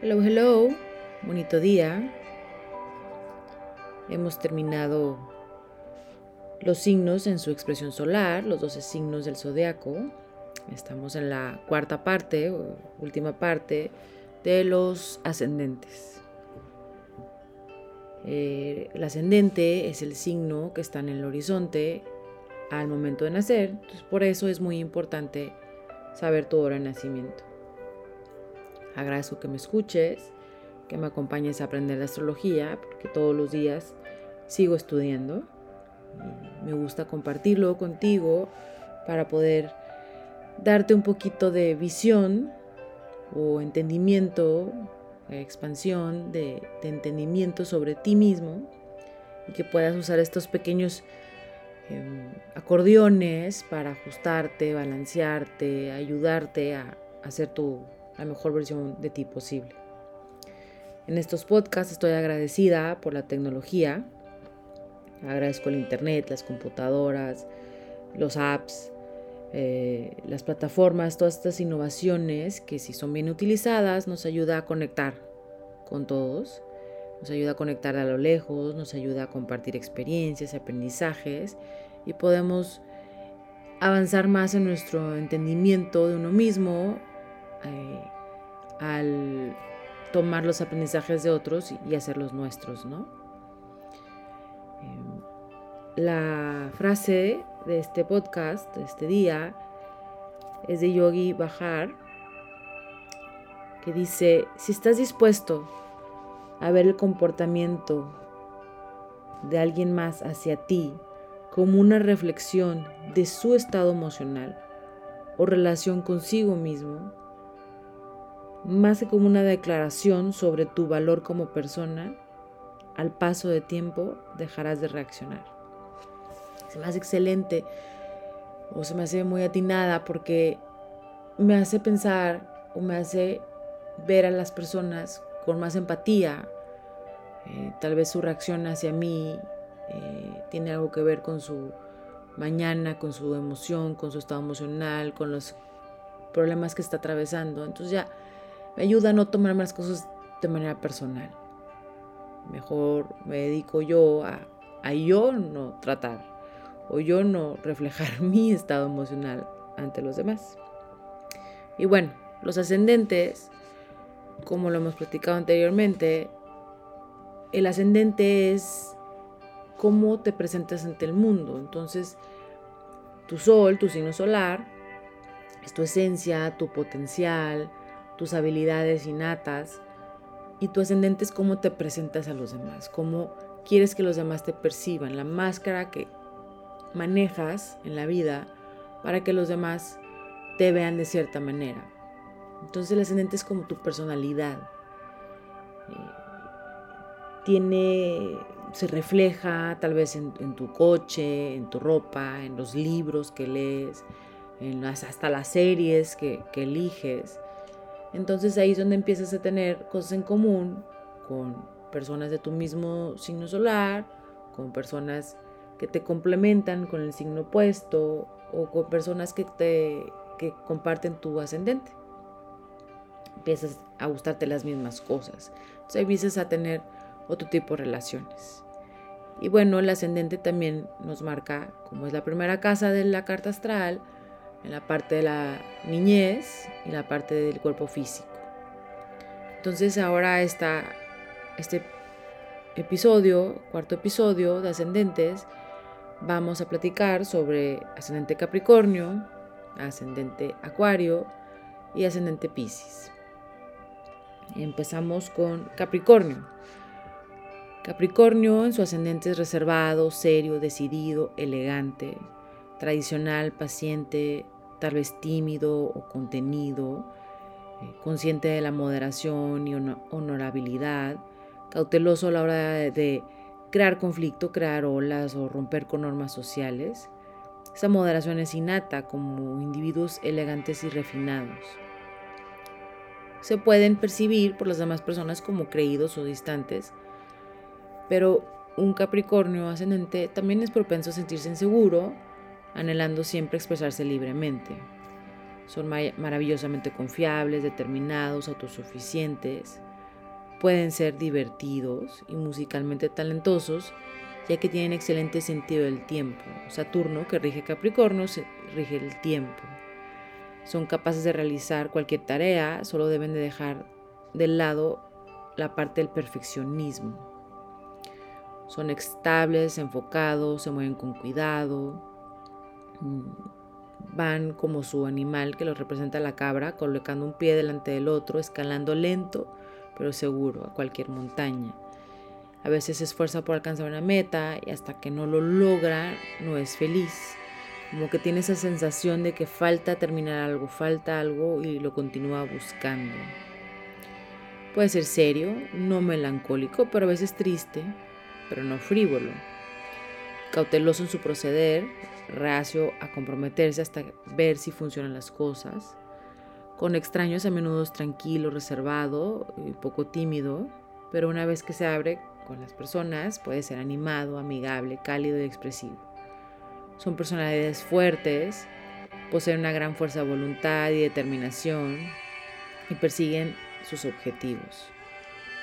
Hello, hello, bonito día. Hemos terminado los signos en su expresión solar, los 12 signos del zodiaco. Estamos en la cuarta parte, última parte, de los ascendentes. Eh, el ascendente es el signo que está en el horizonte al momento de nacer, por eso es muy importante saber tu hora de nacimiento. Agradezco que me escuches, que me acompañes a aprender de astrología, porque todos los días sigo estudiando. me gusta compartirlo contigo para poder darte un poquito de visión o entendimiento, expansión de, entendimiento sobre ti mismo y que puedas usar estos pequeños em, acordeones para ajustarte, balancearte, ayudarte a hacer tu la mejor versión de ti posible. En estos podcasts estoy agradecida por la tecnología. Agradezco el Internet, las computadoras, los apps, eh, las plataformas, todas estas innovaciones que si son bien utilizadas nos ayuda a conectar con todos, nos ayuda a conectar a lo lejos, nos ayuda a compartir experiencias, aprendizajes y podemos avanzar más en nuestro entendimiento de uno mismo eh, al tomar los aprendizajes de otros y, hacerlos nuestros, ¿no? Em, la frase de este podcast, de este día, es de Yogi Bajar, que dice, si estás dispuesto a ver el comportamiento de alguien más hacia ti como una reflexión de su estado emocional o relación consigo mismo, más que como una declaración sobre tu valor como persona, al paso de tiempo dejarás de reaccionar. Se me hace excelente o se me hace muy atinada porque me hace pensar o me hace ver a las personas con más empatía. Eh, tal vez su reacción hacia mí eh, tiene algo que ver con su mañana, con su emoción, con su estado emocional, con los problemas que está atravesando. Entonces ya me ayuda a no tomar las cosas de manera personal. Mejor me dedico yo a, a yo no tratar o yo no reflejar mi estado emocional ante los demás. Y bueno, los ascendentes, como lo hemos platicado anteriormente, el ascendente es cómo te presentas ante el mundo. Entonces, tu sol, tu signo solar, es tu esencia, tu potencial, tus habilidades innatas y tu ascendente es cómo te presentas a los demás, cómo quieres que los demás te perciban, la máscara que manejas en la vida para que los demás te vean de cierta manera. Entonces el ascendente es como tu personalidad. Eh, tiene, se refleja tal vez en, tu coche, en tu ropa, en los libros que lees, en hasta las series que, que eliges. Entonces ahí es donde empiezas a tener cosas en común con personas de tu mismo signo solar, con personas que te complementan con el signo opuesto o con personas que te que comparten tu ascendente. Empiezas a gustarte las mismas cosas. Entonces empiezas a tener otro tipo de relaciones. Y bueno, el ascendente también nos marca, como es la primera casa de la carta astral, en la parte de la niñez y la parte del cuerpo físico. Entonces ahora este episodio, cuarto episodio de ascendentes, vamos a platicar sobre ascendente Capricornio, ascendente Acuario y ascendente Pisces. Empezamos con Capricornio. Capricornio en su ascendente es reservado, serio, decidido, elegante, tradicional, paciente, tal vez tímido o contenido, eh, consciente de la moderación y honorabilidad, cauteloso a la hora de, crear conflicto, crear olas o romper con normas sociales. Esa moderación es innata como individuos elegantes y refinados. Se pueden percibir por las demás personas como creídos o distantes, pero un Capricornio ascendente también es propenso a sentirse inseguro, anhelando siempre expresarse libremente. Son maravillosamente confiables, determinados, autosuficientes. pueden ser divertidos y musicalmente talentosos, ya que tienen excelente sentido del tiempo. Saturno, que rige Capricornio, rige el tiempo. Son capaces de realizar cualquier tarea, solo deben de dejar de lado la parte del perfeccionismo. Son estables, enfocados, se mueven con cuidado, van como su animal que los representa la cabra, colocando un pie delante del otro, escalando lento pero seguro a cualquier montaña. A veces se esfuerza por alcanzar una meta y hasta que no lo logra no es feliz. Como que tiene esa sensación de que falta terminar algo, falta algo y lo continúa buscando. Puede ser serio, no melancólico, pero a veces triste, pero no frívolo. Cauteloso en su proceder, reacio a comprometerse hasta ver si funcionan las cosas. Con extraños a menudo tranquilo, reservado y poco tímido, pero una vez que se abre con las personas puede ser animado, amigable, cálido y expresivo. Son personalidades fuertes, poseen una gran fuerza de voluntad y determinación y persiguen sus objetivos.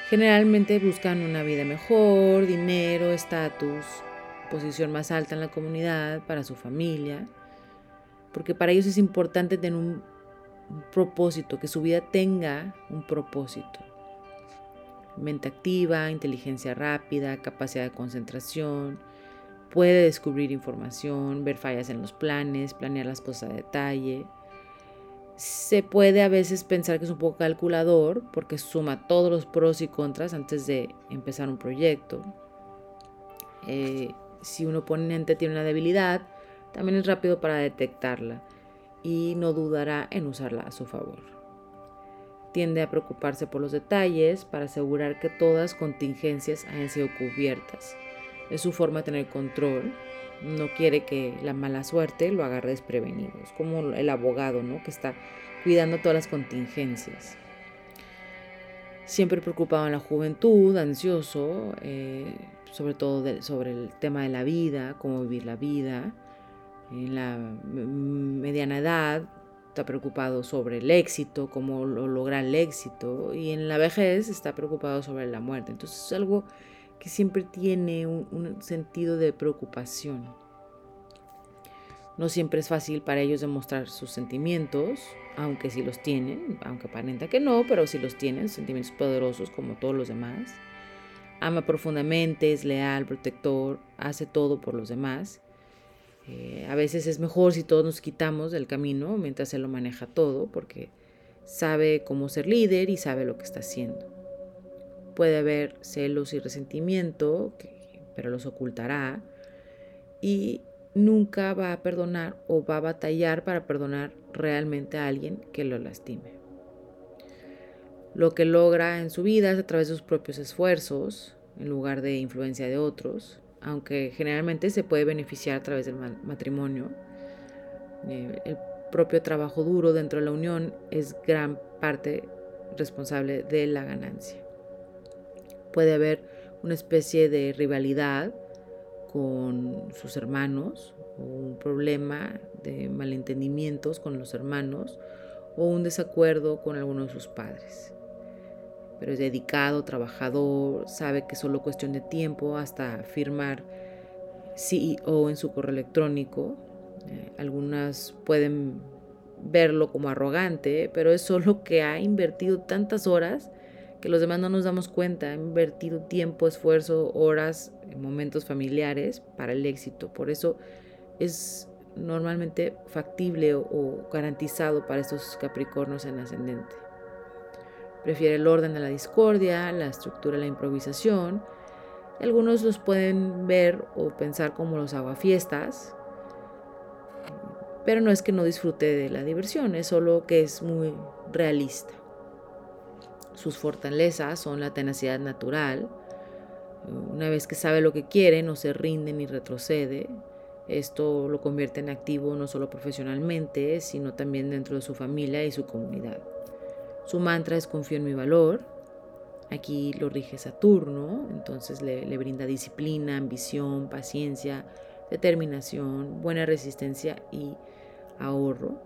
Generalmente buscan una vida mejor, dinero, estatus, posición más alta en la comunidad, para su familia, porque para ellos es importante tener un un propósito, que su vida tenga un propósito. Mente activa, inteligencia rápida, capacidad de concentración, puede descubrir información, ver fallas en los planes, planear las cosas a detalle. Se puede a veces pensar que es un poco calculador porque suma todos los pros y contras antes de empezar un proyecto. Eh, si un oponente tiene una debilidad, también es rápido para detectarla y no dudará en usarla a su favor. Tiende a preocuparse por los detalles para asegurar que todas contingencias hayan sido cubiertas. Es su forma de tener control. No quiere que la mala suerte lo agarre desprevenido. Es como el abogado, ¿no? Que está cuidando todas las contingencias. Siempre preocupado en la juventud, ansioso, eh, sobre todo sobre el tema de la vida, cómo vivir la vida en la mediana edad está preocupado sobre el éxito, cómo lograr el éxito, y en la vejez está preocupado sobre la muerte. Entonces es algo que siempre tiene un, sentido de preocupación. No siempre es fácil para ellos demostrar sus sentimientos, aunque sí los tienen, aunque aparenta que no, pero sí los tienen, sentimientos poderosos como todos los demás. Ama profundamente, es leal, protector, hace todo por los demás eh, a veces es mejor si todos nos quitamos del camino mientras él lo maneja todo, porque sabe cómo ser líder y sabe lo que está haciendo. Puede haber celos y resentimiento, pero los ocultará. Y nunca va a perdonar o va a batallar para perdonar realmente a alguien que lo lastime. Lo que logra en su vida es a través de sus propios esfuerzos, en lugar de influencia de otros aunque generalmente se puede beneficiar a través del matrimonio. Eh, el propio trabajo duro dentro de la unión es gran parte responsable de la ganancia. Puede haber una especie de rivalidad con sus hermanos un problema de malentendimientos con los hermanos o un desacuerdo con alguno de sus padres pero es dedicado, trabajador, sabe que solo cuestión de tiempo hasta firmar CEO en su correo electrónico. Eh, algunas pueden verlo como arrogante, pero es solo que ha invertido tantas horas que los demás no nos damos cuenta. Ha invertido tiempo, esfuerzo, horas, momentos familiares para el éxito. Por eso es normalmente factible o garantizado para estos Capricornios en ascendente. Prefiere el orden a la discordia, la estructura a la improvisación. Algunos los pueden ver o pensar como los aguafiestas, pero no es que no disfrute de la diversión, es solo que es muy realista. Sus fortalezas son la tenacidad natural. Una vez que sabe lo que quiere, no se rinde ni retrocede. Esto lo convierte en activo no solo profesionalmente, sino también dentro de su familia y su comunidad. Su mantra es confío en mi valor. Aquí lo rige Saturno, entonces le, brinda disciplina, ambición, paciencia, determinación, buena resistencia y ahorro.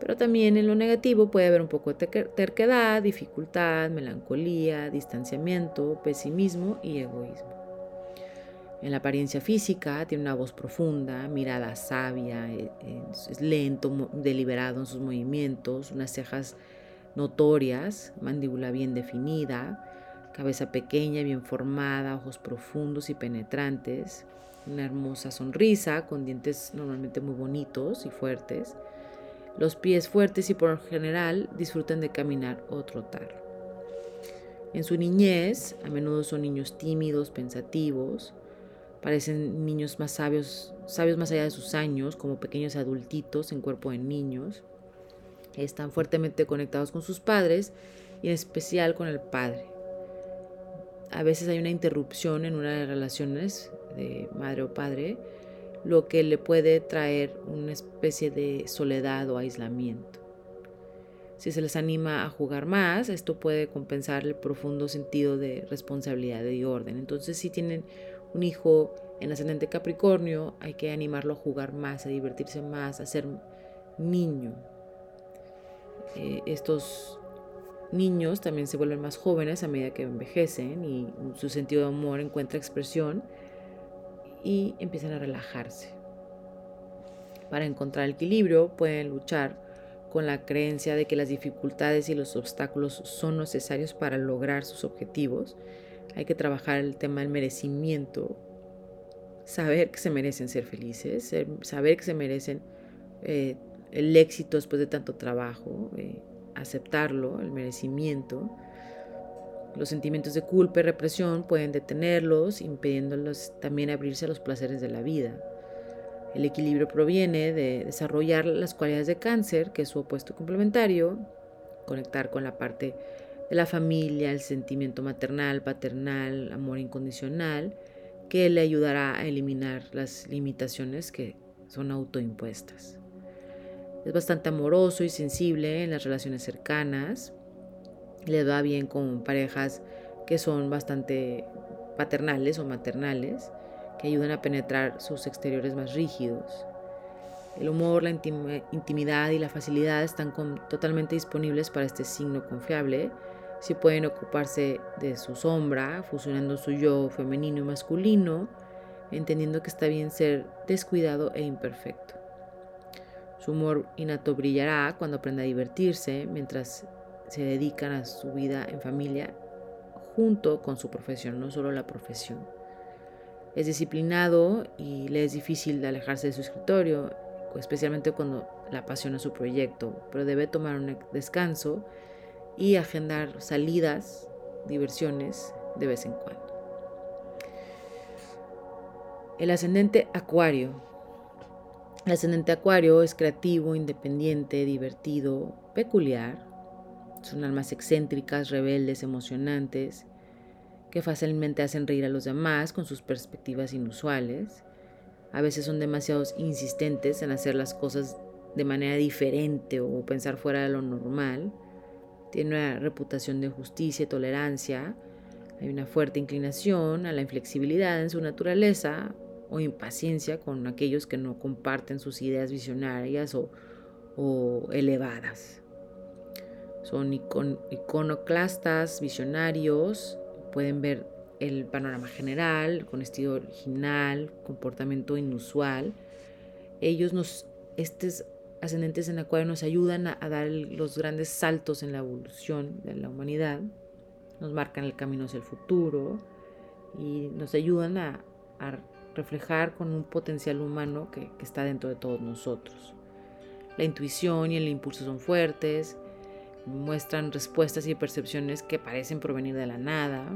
Pero también en lo negativo puede haber un poco de terquedad, dificultad, melancolía, distanciamiento, pesimismo y egoísmo. En la apariencia física tiene una voz profunda, mirada sabia, eh, es lento, deliberado en sus movimientos, unas cejas notorias, mandíbula bien definida, cabeza pequeña, bien formada, ojos profundos y penetrantes, una hermosa sonrisa con dientes normalmente muy bonitos y fuertes, los pies fuertes y por lo general disfrutan de caminar o trotar. En su niñez, a menudo son niños tímidos, pensativos, Parecen niños más sabios, sabios más allá de sus años, como pequeños adultitos en cuerpo de niños. Están fuertemente conectados con sus padres y en especial con el padre. A veces hay una interrupción en una de las relaciones de madre o padre, lo que le puede traer una especie de soledad o aislamiento. Si se les anima a jugar más, esto puede compensar el profundo sentido de responsabilidad y orden. Entonces, si tienen un hijo en ascendente Capricornio, hay que animarlo a jugar más, a divertirse más, a ser niño. Eh, estos niños también se vuelven más jóvenes a medida que envejecen y su sentido de amor encuentra expresión y empiezan a relajarse. Para encontrar equilibrio pueden luchar con la creencia de que las dificultades y los obstáculos son necesarios para lograr sus objetivos hay que trabajar el tema del merecimiento, saber que se merecen ser felices, saber que se merecen eh, el éxito después de tanto trabajo, eh, aceptarlo, el merecimiento. Los sentimientos de culpa y represión pueden detenerlos, impidiéndolos también abrirse a los placeres de la vida. El equilibrio proviene de desarrollar las cualidades de cáncer, que es su opuesto complementario, conectar con la parte de la familia, el sentimiento maternal, paternal, amor incondicional, que le ayudará a eliminar las limitaciones que son autoimpuestas. Es bastante amoroso y sensible en las relaciones cercanas. Le va bien con parejas que son bastante paternales o maternales, que ayudan a penetrar sus exteriores más rígidos. El humor, la intimidad y la facilidad están totalmente disponibles para este signo confiable si pueden ocuparse de su sombra, fusionando su yo femenino y masculino, entendiendo que está bien ser descuidado e imperfecto. Su humor innato brillará cuando aprenda a divertirse mientras se dedican a su vida en familia junto con su profesión, no solo la profesión. Es disciplinado y le es difícil alejarse de su escritorio, especialmente cuando la apasiona su proyecto, pero debe tomar un descanso y agendar salidas, diversiones de vez en cuando. El ascendente acuario. El ascendente acuario es creativo, independiente, divertido, peculiar. Son almas excéntricas, rebeldes, emocionantes, que fácilmente hacen reír a los demás con sus perspectivas inusuales. A veces son demasiado insistentes en hacer las cosas de manera diferente o pensar fuera de lo normal tiene una reputación de justicia y tolerancia, hay una fuerte inclinación a la inflexibilidad en su naturaleza o impaciencia con aquellos que no comparten sus ideas visionarias o, elevadas. Son iconoclastas, visionarios, pueden ver el panorama general con estilo original, comportamiento inusual. Ellos nos, estos ascendentes en Acuario nos ayudan a, dar los grandes saltos en la evolución de la humanidad, nos marcan el camino hacia el futuro y nos ayudan a, reflejar con un potencial humano que, está dentro de todos nosotros. La intuición y el impulso son fuertes, muestran respuestas y percepciones que parecen provenir de la nada.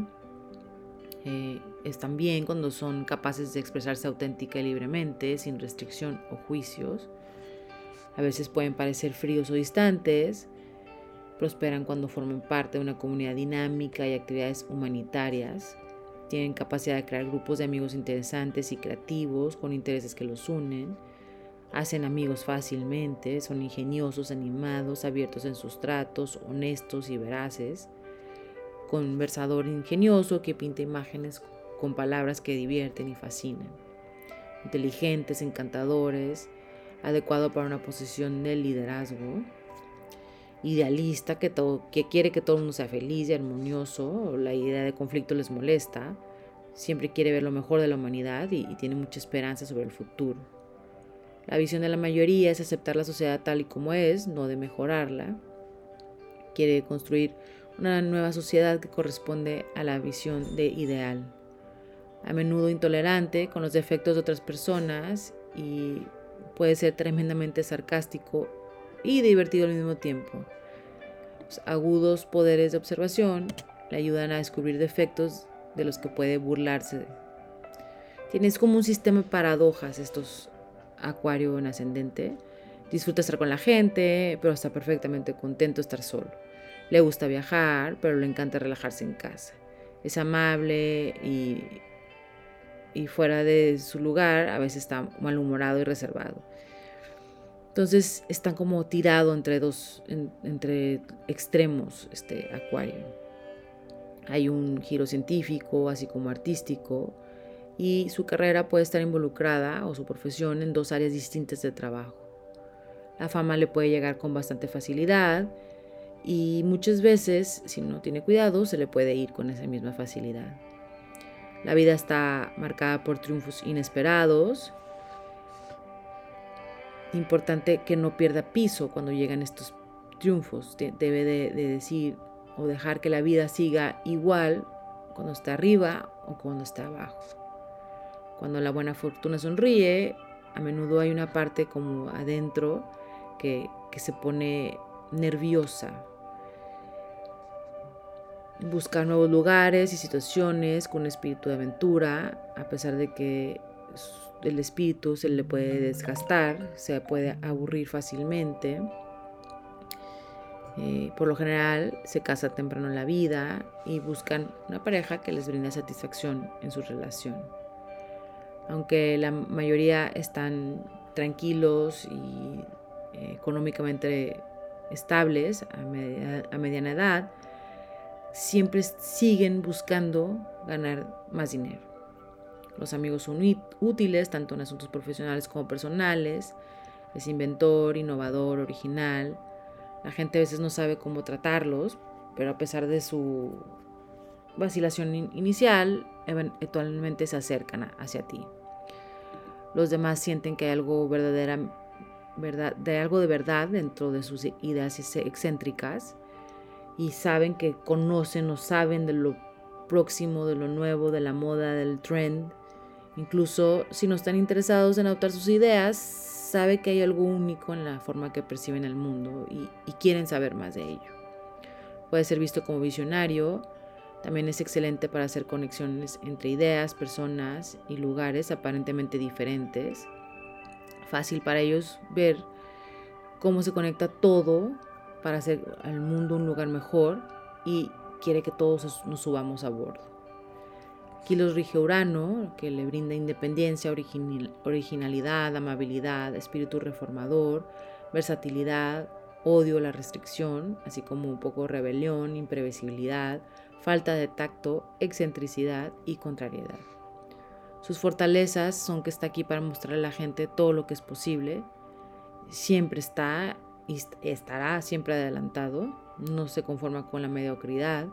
Eh, están bien cuando son capaces de expresarse auténtica y libremente, sin restricción o juicios. A veces pueden parecer fríos o distantes. Prosperan cuando forman parte de una comunidad dinámica y actividades humanitarias. Tienen capacidad de crear grupos de amigos interesantes y creativos con intereses que los unen. Hacen amigos fácilmente, son ingeniosos, animados, abiertos en sus tratos, honestos y veraces. Conversador ingenioso que pinta imágenes con palabras que divierten y fascinan. Inteligentes, encantadores, adecuado para una posición de liderazgo. Idealista que, todo, que quiere que todo el mundo sea feliz y armonioso, la idea de conflicto les molesta, siempre quiere ver lo mejor de la humanidad y, y tiene mucha esperanza sobre el futuro. La visión de la mayoría es aceptar la sociedad tal y como es, no de mejorarla. Quiere construir una nueva sociedad que corresponde a la visión de ideal. A menudo intolerante con los defectos de otras personas y puede ser tremendamente sarcástico y divertido al mismo tiempo. Agudos poderes de observación le ayudan a descubrir defectos de los que puede burlarse. Tienes como un sistema de paradojas estos acuario en ascendente. Disfruta estar con la gente, pero está perfectamente contento estar solo. Le gusta viajar, pero le encanta relajarse en casa. Es amable y, y fuera de su lugar a veces está malhumorado y reservado. Entonces están como tirado entre dos, entre extremos, este acuario. Hay un giro científico, así como artístico, y su carrera puede estar involucrada o su profesión en dos áreas distintas de trabajo. La fama le puede llegar con bastante facilidad y muchas veces, si no tiene cuidado, se le puede ir con esa misma facilidad. La vida está marcada por triunfos inesperados. Importante que no pierda piso cuando llegan estos triunfos. Debe de, decir o dejar que la vida siga igual cuando está arriba o cuando está abajo. Cuando la buena fortuna sonríe, a menudo hay una parte como adentro que, que se pone nerviosa. Busca nuevos lugares y situaciones con espíritu de aventura, a pesar de que el espíritu se le puede desgastar, se puede aburrir fácilmente. Eh, por lo general se casa temprano en la vida y buscan una pareja que les brinde satisfacción en su relación aunque la mayoría están tranquilos y eh, económicamente estables a, a mediana edad, siempre siguen buscando ganar más dinero. Los amigos son útiles tanto en asuntos profesionales como personales. Es inventor, innovador, original. La gente a veces no sabe cómo tratarlos, pero a pesar de su vacilación inicial, eventualmente se acercan hacia ti los demás sienten que hay algo verdadera, verdad, de algo de verdad dentro de sus ideas excéntricas y saben que conocen o saben de lo próximo, de lo nuevo, de la moda, del trend. Incluso si no están interesados en adoptar sus ideas, sabe que hay algo único en la forma que perciben el mundo y, y quieren saber más de ello. Puede ser visto como visionario, también es excelente para hacer conexiones entre ideas, personas y lugares aparentemente diferentes. Fácil para ellos ver cómo se conecta todo para hacer al mundo un lugar mejor y quiere que todos nos subamos a bordo. Aquí los rige Urano, que le brinda independencia, originalidad, amabilidad, espíritu reformador, versatilidad, odio, la restricción, así como un poco rebelión, imprevisibilidad, falta de tacto, excentricidad y contrariedad. Sus fortalezas son que está aquí para mostrarle a la gente todo lo que es posible, siempre está y estará siempre adelantado, no se conforma con la mediocridad,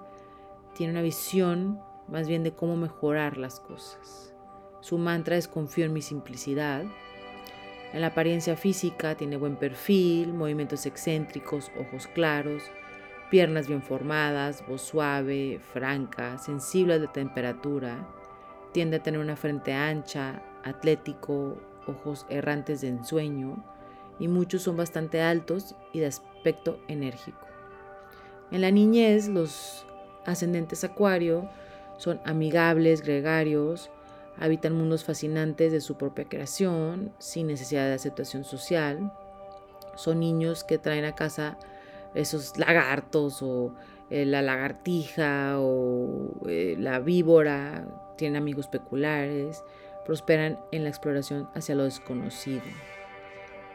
tiene una visión más bien de cómo mejorar las cosas. Su mantra es confío en mi simplicidad. En la apariencia física tiene buen perfil, movimientos excéntricos, ojos claros, piernas bien formadas, voz suave, franca, sensible de temperatura, tiende a tener una frente ancha, atlético, ojos errantes de ensueño y muchos son bastante altos y de aspecto enérgico. En la niñez los ascendentes acuario son amigables, gregarios, habitan mundos fascinantes de su propia creación, sin necesidad de aceptación social. Son niños que traen a casa esos lagartos o eh, la lagartija o eh, la víbora, tienen amigos peculares, prosperan en la exploración hacia lo desconocido.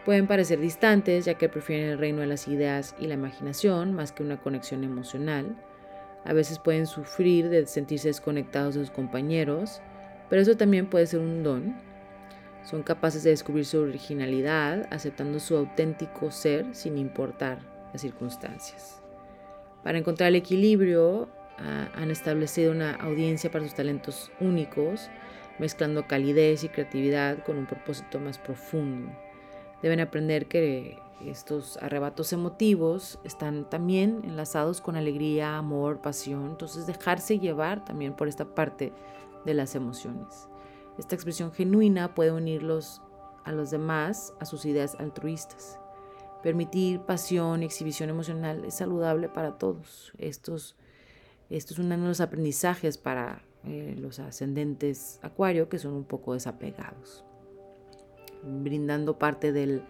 Pueden parecer distantes ya que prefieren el reino de las ideas y la imaginación más que una conexión emocional. A veces pueden sufrir de sentirse desconectados de sus compañeros, pero eso también puede ser un don. Son capaces de descubrir su originalidad, aceptando su auténtico ser sin importar las circunstancias. Para encontrar el equilibrio, han establecido una audiencia para sus talentos únicos, mezclando calidez y creatividad con un propósito más profundo. Deben aprender que estos arrebatos emotivos están también enlazados con alegría, amor, pasión, entonces dejarse llevar también por esta parte de las emociones. Esta expresión genuina puede unirlos a los demás a sus ideas altruistas. Permitir pasión y exhibición emocional es saludable para todos. Estos, esto es uno de los aprendizajes para eh, los ascendentes acuario que son un poco desapegados. Brindando parte de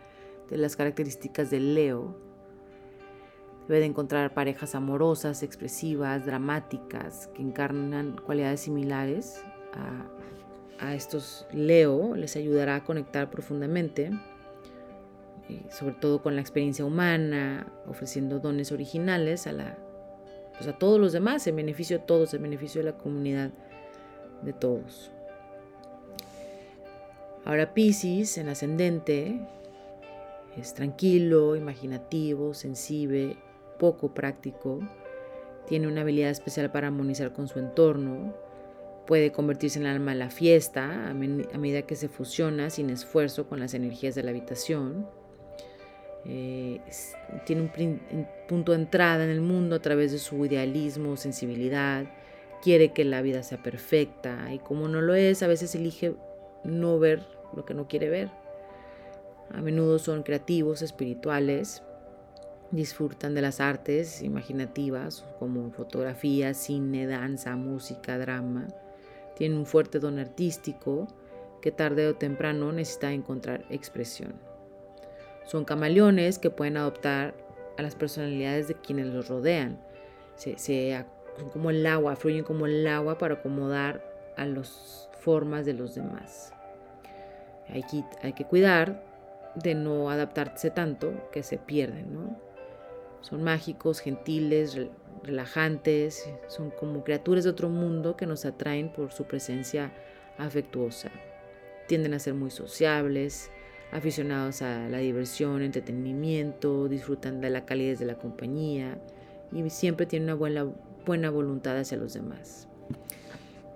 las características del Leo, debe de encontrar parejas amorosas, expresivas, dramáticas, que encarnan cualidades similares a, estos Leo, les ayudará a conectar profundamente sobre todo con la experiencia humana, ofreciendo dones originales a, la, pues a todos los demás, en beneficio de todos, en beneficio de la comunidad de todos. Ahora Pisces, en ascendente, es tranquilo, imaginativo, sensible, poco práctico, tiene una habilidad especial para armonizar con su entorno, puede convertirse en el alma de la fiesta a medida que se fusiona sin esfuerzo con las energías de la habitación. Eh, tiene un, punto de entrada en el mundo a través de su idealismo, sensibilidad, quiere que la vida sea perfecta y como no lo es, a veces elige no ver lo que no quiere ver. A menudo son creativos, espirituales, disfrutan de las artes imaginativas como fotografía, cine, danza, música, drama. Tienen un fuerte don artístico que tarde o temprano necesita encontrar expresión. Son camaleones que pueden adoptar a las personalidades de quienes los rodean. Son como el agua, fluyen como el agua para acomodar a las formas de los demás. Hay que, hay que cuidar de no adaptarse tanto que se pierden. Son mágicos, gentiles, relajantes, son como criaturas de otro mundo que nos atraen por su presencia afectuosa. Tienden a ser muy sociables, aficionados a la diversión, entretenimiento, disfrutan de la calidez de la compañía y siempre tienen una buena, buena voluntad hacia los demás.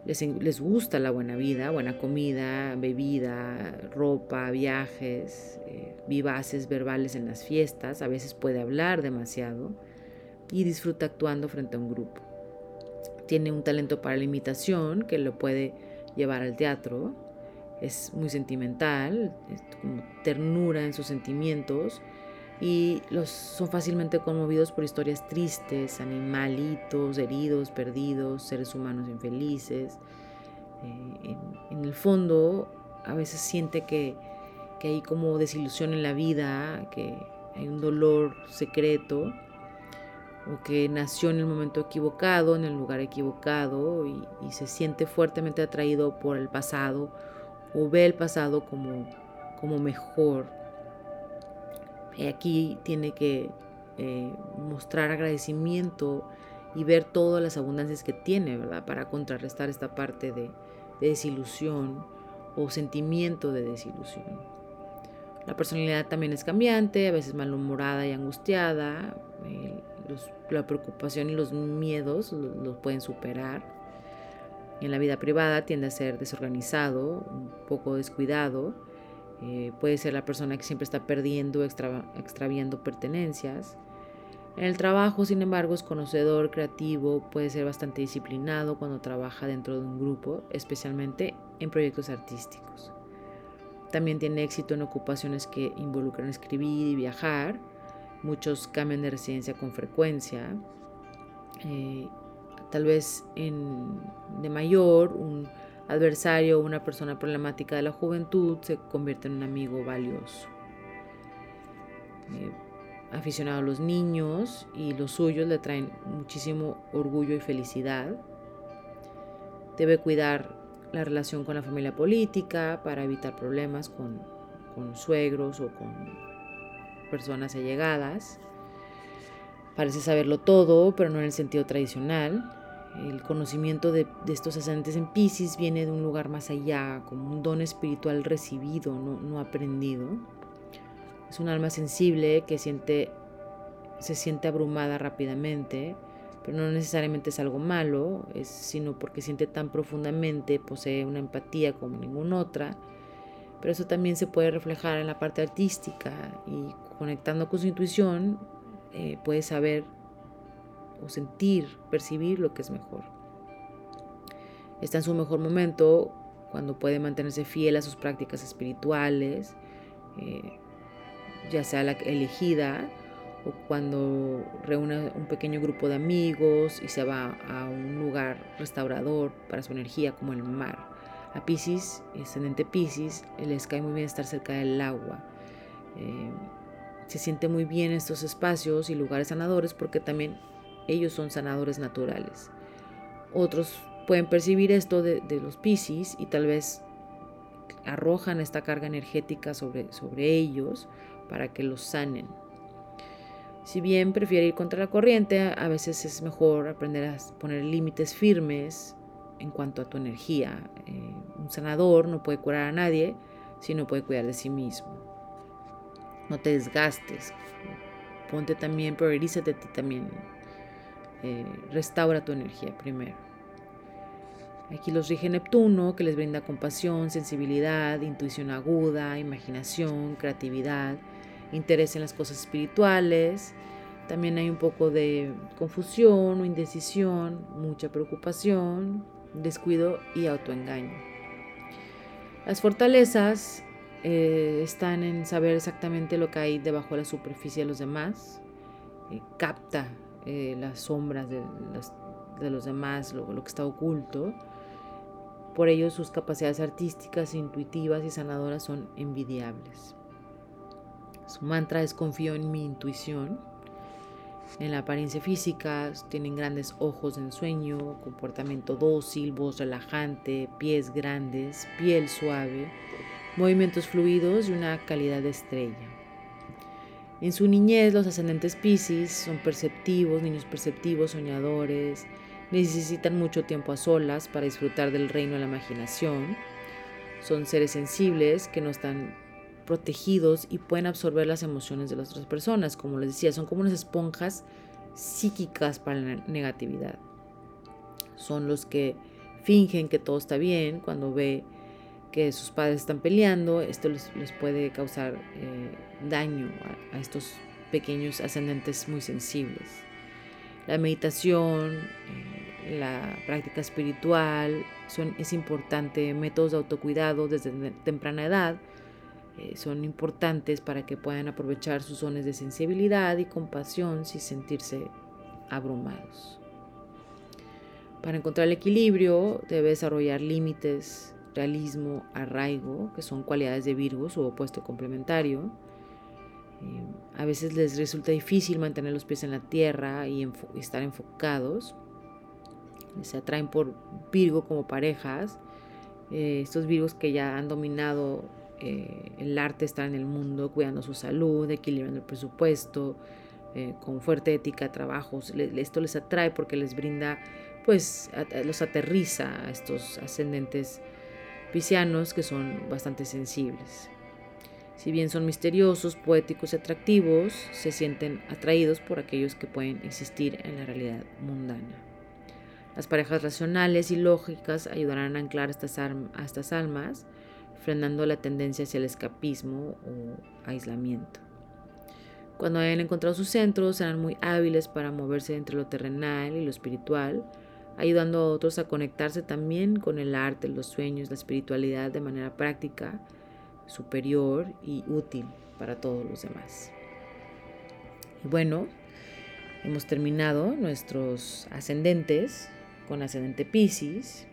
Les, les, gusta la buena vida, buena comida, bebida, ropa, viajes, eh, vivaces verbales en las fiestas, a veces puede hablar demasiado y disfruta actuando frente a un grupo. Tiene un talento para la imitación que lo puede llevar al teatro, es muy sentimental, es como ternura en sus sentimientos y los, son fácilmente conmovidos por historias tristes, animalitos, heridos, perdidos, seres humanos infelices. Eh, en, el fondo a veces siente que, que hay como desilusión en la vida, que hay un dolor secreto o que nació en el momento equivocado, en el lugar equivocado y, y se siente fuertemente atraído por el pasado o ve el pasado como, como mejor. Aquí tiene que eh, mostrar agradecimiento y ver todas las abundancias que tiene, ¿verdad? Para contrarrestar esta parte de, desilusión o sentimiento de desilusión. La personalidad también es cambiante, a veces malhumorada y angustiada. Eh, la preocupación y los miedos los pueden superar. En la vida privada tiende a ser desorganizado, un poco descuidado. Eh, puede ser la persona que siempre está perdiendo, extra, extraviando pertenencias. En el trabajo, sin embargo, es conocedor, creativo, puede ser bastante disciplinado cuando trabaja dentro de un grupo, especialmente en proyectos artísticos. También tiene éxito en ocupaciones que involucran escribir y viajar. Muchos cambian de residencia con frecuencia. Eh, tal vez en, de mayor, un adversario o una persona problemática de la juventud se convierte en un amigo valioso. Eh, aficionado a los niños y los suyos le traen muchísimo orgullo y felicidad. Debe cuidar la relación con la familia política para evitar problemas con, con suegros o con personas allegadas. Parece saberlo todo, pero no en el sentido tradicional. El conocimiento de, estos ascendentes en Pisces viene de un lugar más allá, como un don espiritual recibido, no, aprendido. Es un alma sensible que siente se siente abrumada rápidamente, pero no necesariamente es algo malo, sino porque siente tan profundamente, posee una empatía como ninguna otra, pero eso también se puede reflejar en la parte artística y conectando con su intuición eh, puede saber o sentir, percibir lo que es mejor. Está en su mejor momento cuando puede mantenerse fiel a sus prácticas espirituales, eh, ya sea la elegida o cuando reúne un pequeño grupo de amigos y se va a un lugar restaurador para su energía como el mar. A Pisces, ascendente Pisces, les cae muy bien estar cerca del agua. Eh, se siente muy bien estos espacios y lugares sanadores porque también ellos son sanadores naturales. Otros pueden percibir esto de, los Pisces y tal vez arrojan esta carga energética sobre, sobre ellos para que los sanen. Si bien prefiere ir contra la corriente, a veces es mejor aprender a poner límites firmes en cuanto a tu energía. Eh, un sanador no puede curar a nadie si no puede cuidar de sí mismo. No te desgastes. Ponte también, priorízate también. Eh, restaura tu energía primero. Aquí los rige Neptuno, que les brinda compasión, sensibilidad, intuición aguda, imaginación, creatividad interés en las cosas espirituales. También hay un poco de confusión o indecisión, mucha preocupación, descuido y autoengaño. Las fortalezas eh, están en saber exactamente lo que hay debajo de la superficie de los demás, eh, capta eh, las sombras de, de los demás, lo, lo, que está oculto. Por ello sus capacidades artísticas, intuitivas y sanadoras son envidiables. Su mantra es confío en mi intuición. En la apariencia física tienen grandes ojos en sueño, comportamiento dócil, voz relajante, pies grandes, piel suave, movimientos fluidos y una calidad de estrella. En su niñez los ascendentes Pisces son perceptivos, niños perceptivos, soñadores, necesitan mucho tiempo a solas para disfrutar del reino de la imaginación. Son seres sensibles que no están protegidos y pueden absorber las emociones de las otras personas. Como les decía, son como unas esponjas psíquicas para la negatividad. Son los que fingen que todo está bien cuando ve que sus padres están peleando. Esto les, puede causar eh, daño a, estos pequeños ascendentes muy sensibles. La meditación, eh, la práctica espiritual son, es importante, métodos de autocuidado desde temprana edad eh, son importantes para que puedan aprovechar sus zonas de sensibilidad y compasión sin sentirse abrumados. Para encontrar el equilibrio debe desarrollar límites, realismo, arraigo, que son cualidades de Virgo, su opuesto complementario. Eh, a veces les resulta difícil mantener los pies en la tierra y, estar enfocados. Se atraen por Virgo como parejas. Eh, estos Virgos que ya han dominado eh, el arte está en el mundo cuidando su salud, equilibrando el presupuesto, con fuerte ética trabajos. esto les atrae porque les brinda, pues, los aterriza a estos ascendentes que son bastante sensibles. Si bien son misteriosos, poéticos y atractivos, se sienten atraídos por aquellos que pueden existir en la realidad mundana. Las parejas racionales y lógicas ayudarán a anclar estas, a estas almas frenando la tendencia hacia el escapismo o aislamiento. Cuando hayan encontrado su centro, serán muy hábiles para moverse entre lo terrenal y lo espiritual, ayudando a otros a conectarse también con el arte, los sueños, la espiritualidad de manera práctica, superior y útil para todos los demás. Y bueno, hemos terminado nuestros ascendentes con ascendente Pisces,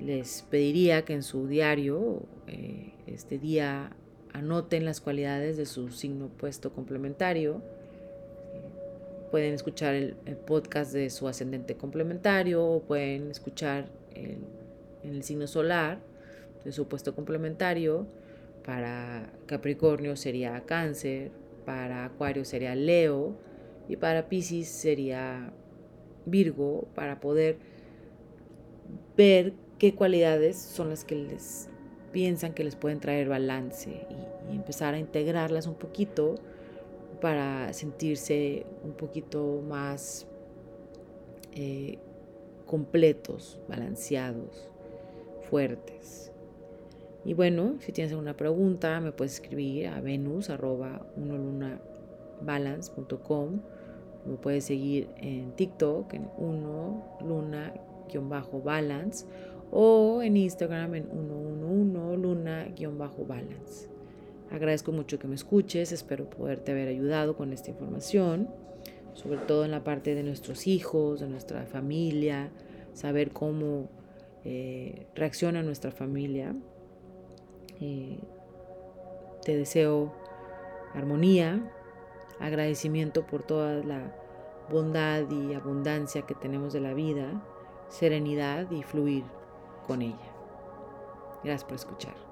les pediría que en su diario eh, este día anoten las cualidades de su signo opuesto complementario. Pueden escuchar el, podcast de su ascendente complementario o pueden escuchar en el signo solar de su opuesto complementario. Para Capricornio sería Cáncer, para Acuario sería Leo y para Pisces sería Virgo para poder ver qué cualidades son las que les piensan que les pueden traer balance y, empezar a integrarlas un poquito para sentirse un poquito más eh, completos, balanceados, fuertes. Y bueno, si tienes alguna pregunta, me puedes escribir a venus balance.com. Me puedes seguir en TikTok en 1 luna-balance o en Instagram en 111 luna-balance. Agradezco mucho que me escuches, espero poderte haber ayudado con esta información, sobre todo en la parte de nuestros hijos, de nuestra familia, saber cómo eh, reacciona nuestra familia. Eh, te deseo armonía, agradecimiento por toda la bondad y abundancia que tenemos de la vida, serenidad y fluir con ella. Gracias por escuchar.